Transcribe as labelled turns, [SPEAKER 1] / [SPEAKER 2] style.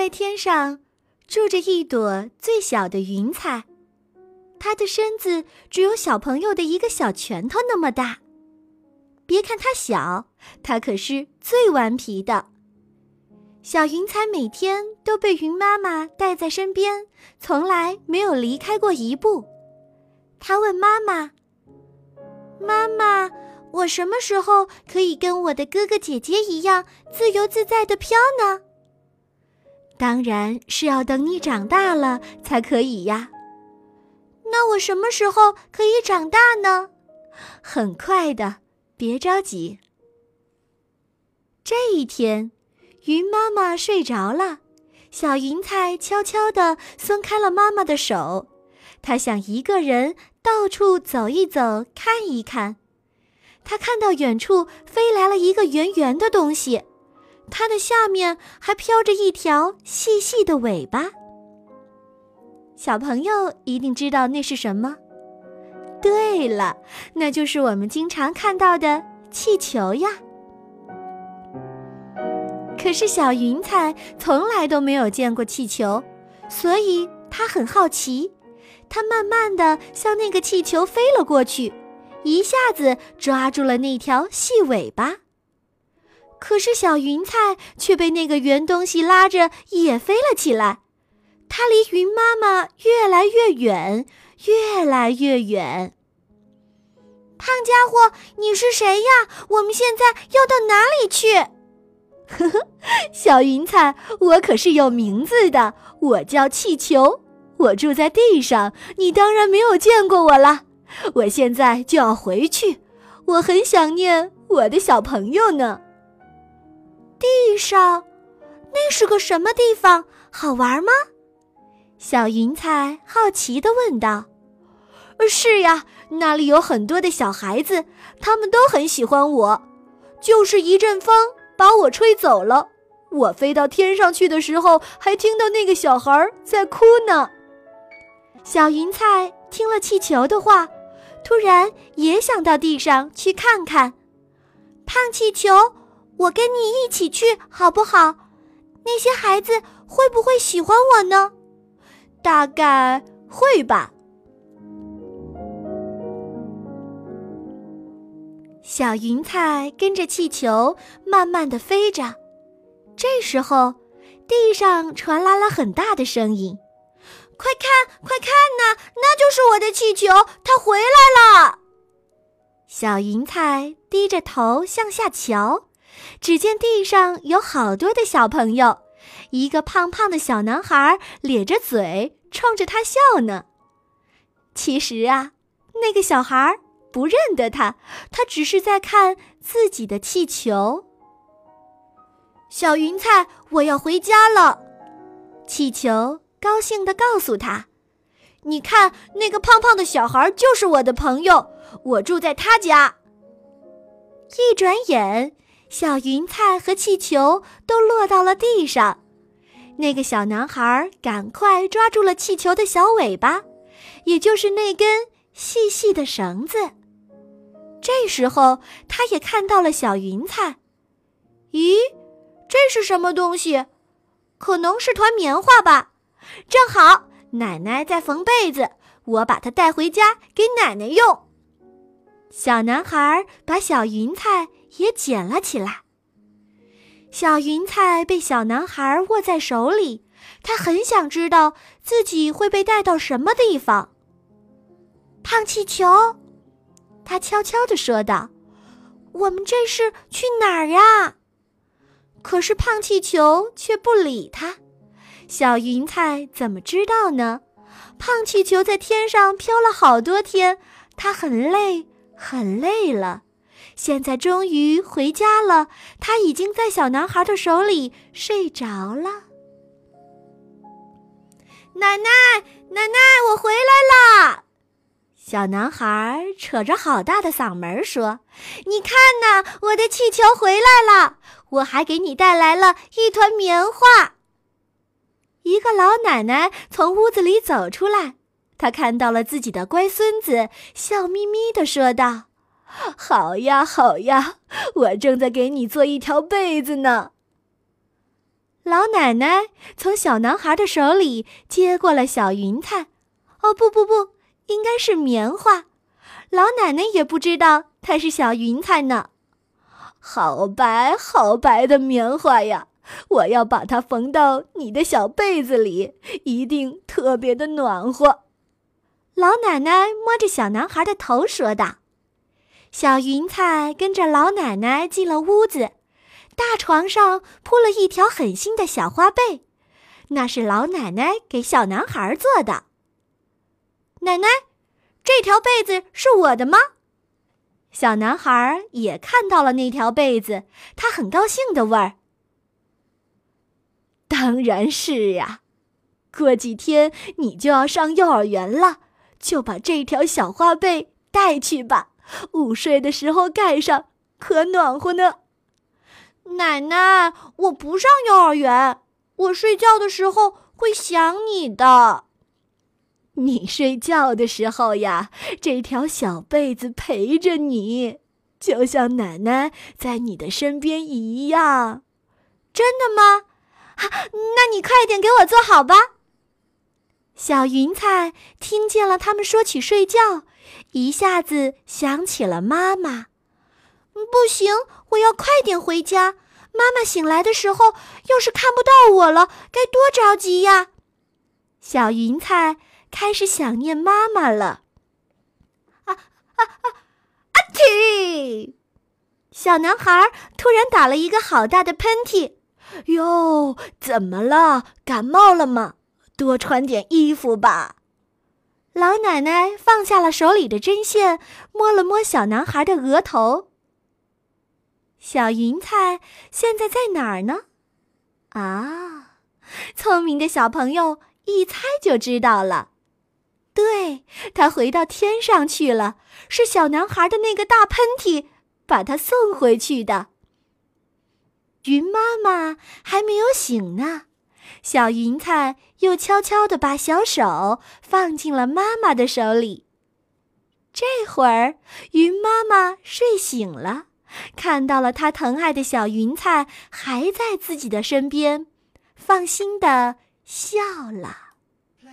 [SPEAKER 1] 在天上住着一朵最小的云彩，它的身子只有小朋友的一个小拳头那么大。别看它小，它可是最顽皮的。小云彩每天都被云妈妈带在身边，从来没有离开过一步。它问妈妈：“妈妈，我什么时候可以跟我的哥哥姐姐一样自由自在的飘呢？”当然是要等你长大了才可以呀。那我什么时候可以长大呢？很快的。别着急。这一天，云妈妈睡着了，小云彩悄悄地松开了妈妈的手。她想一个人到处走一走，看一看。她看到远处飞来了一个圆圆的东西，它的下面还飘着一条细细的尾巴。小朋友一定知道那是什么。对了，那就是我们经常看到的气球呀。可是小云彩从来都没有见过气球，所以它很好奇。它慢慢的向那个气球飞了过去，一下子抓住了那条细尾巴。可是小云彩却被那个圆东西拉着也飞了起来，它离云妈妈越来越远。越来越远。胖家伙，你是谁呀？我们现在要到哪里去？呵呵，小云彩，我可是有名字的，我叫气球，我住在地上，你当然没有见过我了。我现在就要回去，我很想念我的小朋友呢。地上，那是个什么地方？好玩吗？小云彩好奇的问道。是呀，那里有很多的小孩子，他们都很喜欢我。就是一阵风把我吹走了，我飞到天上去的时候，还听到那个小孩在哭呢。小云彩听了气球的话，突然也想到地上去看看。胖气球，我跟你一起去好不好？那些孩子会不会喜欢我呢？大概会吧。小云彩跟着气球慢慢的飞着，这时候，地上传来了很大的声音：“快看，快看呐，那就是我的气球，它回来了！”小云彩低着头向下瞧，只见地上有好多的小朋友，一个胖胖的小男孩咧着嘴冲着他笑呢。其实啊，那个小孩不认得他，他只是在看自己的气球。小云彩，我要回家了。气球高兴地告诉他：“你看，那个胖胖的小孩就是我的朋友，我住在他家。”一转眼，小云彩和气球都落到了地上。那个小男孩赶快抓住了气球的小尾巴，也就是那根细细的绳子。这时候，他也看到了小云彩。咦，这是什么东西？可能是团棉花吧。正好，奶奶在缝被子，我把它带回家给奶奶用。小男孩把小云彩也捡了起来。小云彩被小男孩握在手里，他很想知道自己会被带到什么地方。胖气球。他悄悄地说道：“我们这是去哪儿呀？”可是胖气球却不理他。小云彩怎么知道呢？胖气球在天上飘了好多天，它很累，很累了。现在终于回家了，他已经在小男孩的手里睡着了。奶奶，奶奶，我回来啦！小男孩扯着好大的嗓门说：“你看呐，我的气球回来了！我还给你带来了一团棉花。”一个老奶奶从屋子里走出来，她看到了自己的乖孙子，笑眯眯地说道：“好呀，好呀，我正在给你做一条被子呢。”老奶奶从小男孩的手里接过了小云彩。哦，不不不，应该是棉花。老奶奶也不知道它是小云彩呢。好白好白的棉花呀！我要把它缝到你的小被子里，一定特别的暖和。老奶奶摸着小男孩的头说道。小云彩跟着老奶奶进了屋子，大床上铺了一条很新的小花被，那是老奶奶给小男孩做的。奶奶，这条被子是我的吗？小男孩也看到了那条被子，他很高兴的问：“当然是呀，过几天你就要上幼儿园了，就把这条小花被带去吧，午睡的时候盖上，可暖和呢。”奶奶，我不上幼儿园，我睡觉的时候会想你的。你睡觉的时候呀，这条小被子陪着你，就像奶奶在你的身边一样。真的吗？那你快点给我做好吧。小云彩听见了他们说起睡觉，一下子想起了妈妈。不行，我要快点回家。妈妈醒来的时候，要是看不到我了，该多着急呀！小云彩。开始想念妈妈了。啊啊啊！阿嚏！小男孩突然打了一个好大的喷嚏。哟，怎么了？感冒了吗？多穿点衣服吧。老奶奶放下了手里的针线，摸了摸小男孩的额头。小云彩现在在哪儿呢？啊，聪明的小朋友一猜就知道了。对他回到天上去了，是小男孩的那个大喷嚏把他送回去的。云妈妈还没有醒呢，小云彩又悄悄地把小手放进了妈妈的手里。这会儿，云妈妈睡醒了，看到了她疼爱的小云彩还在自己的身边，放心地笑了。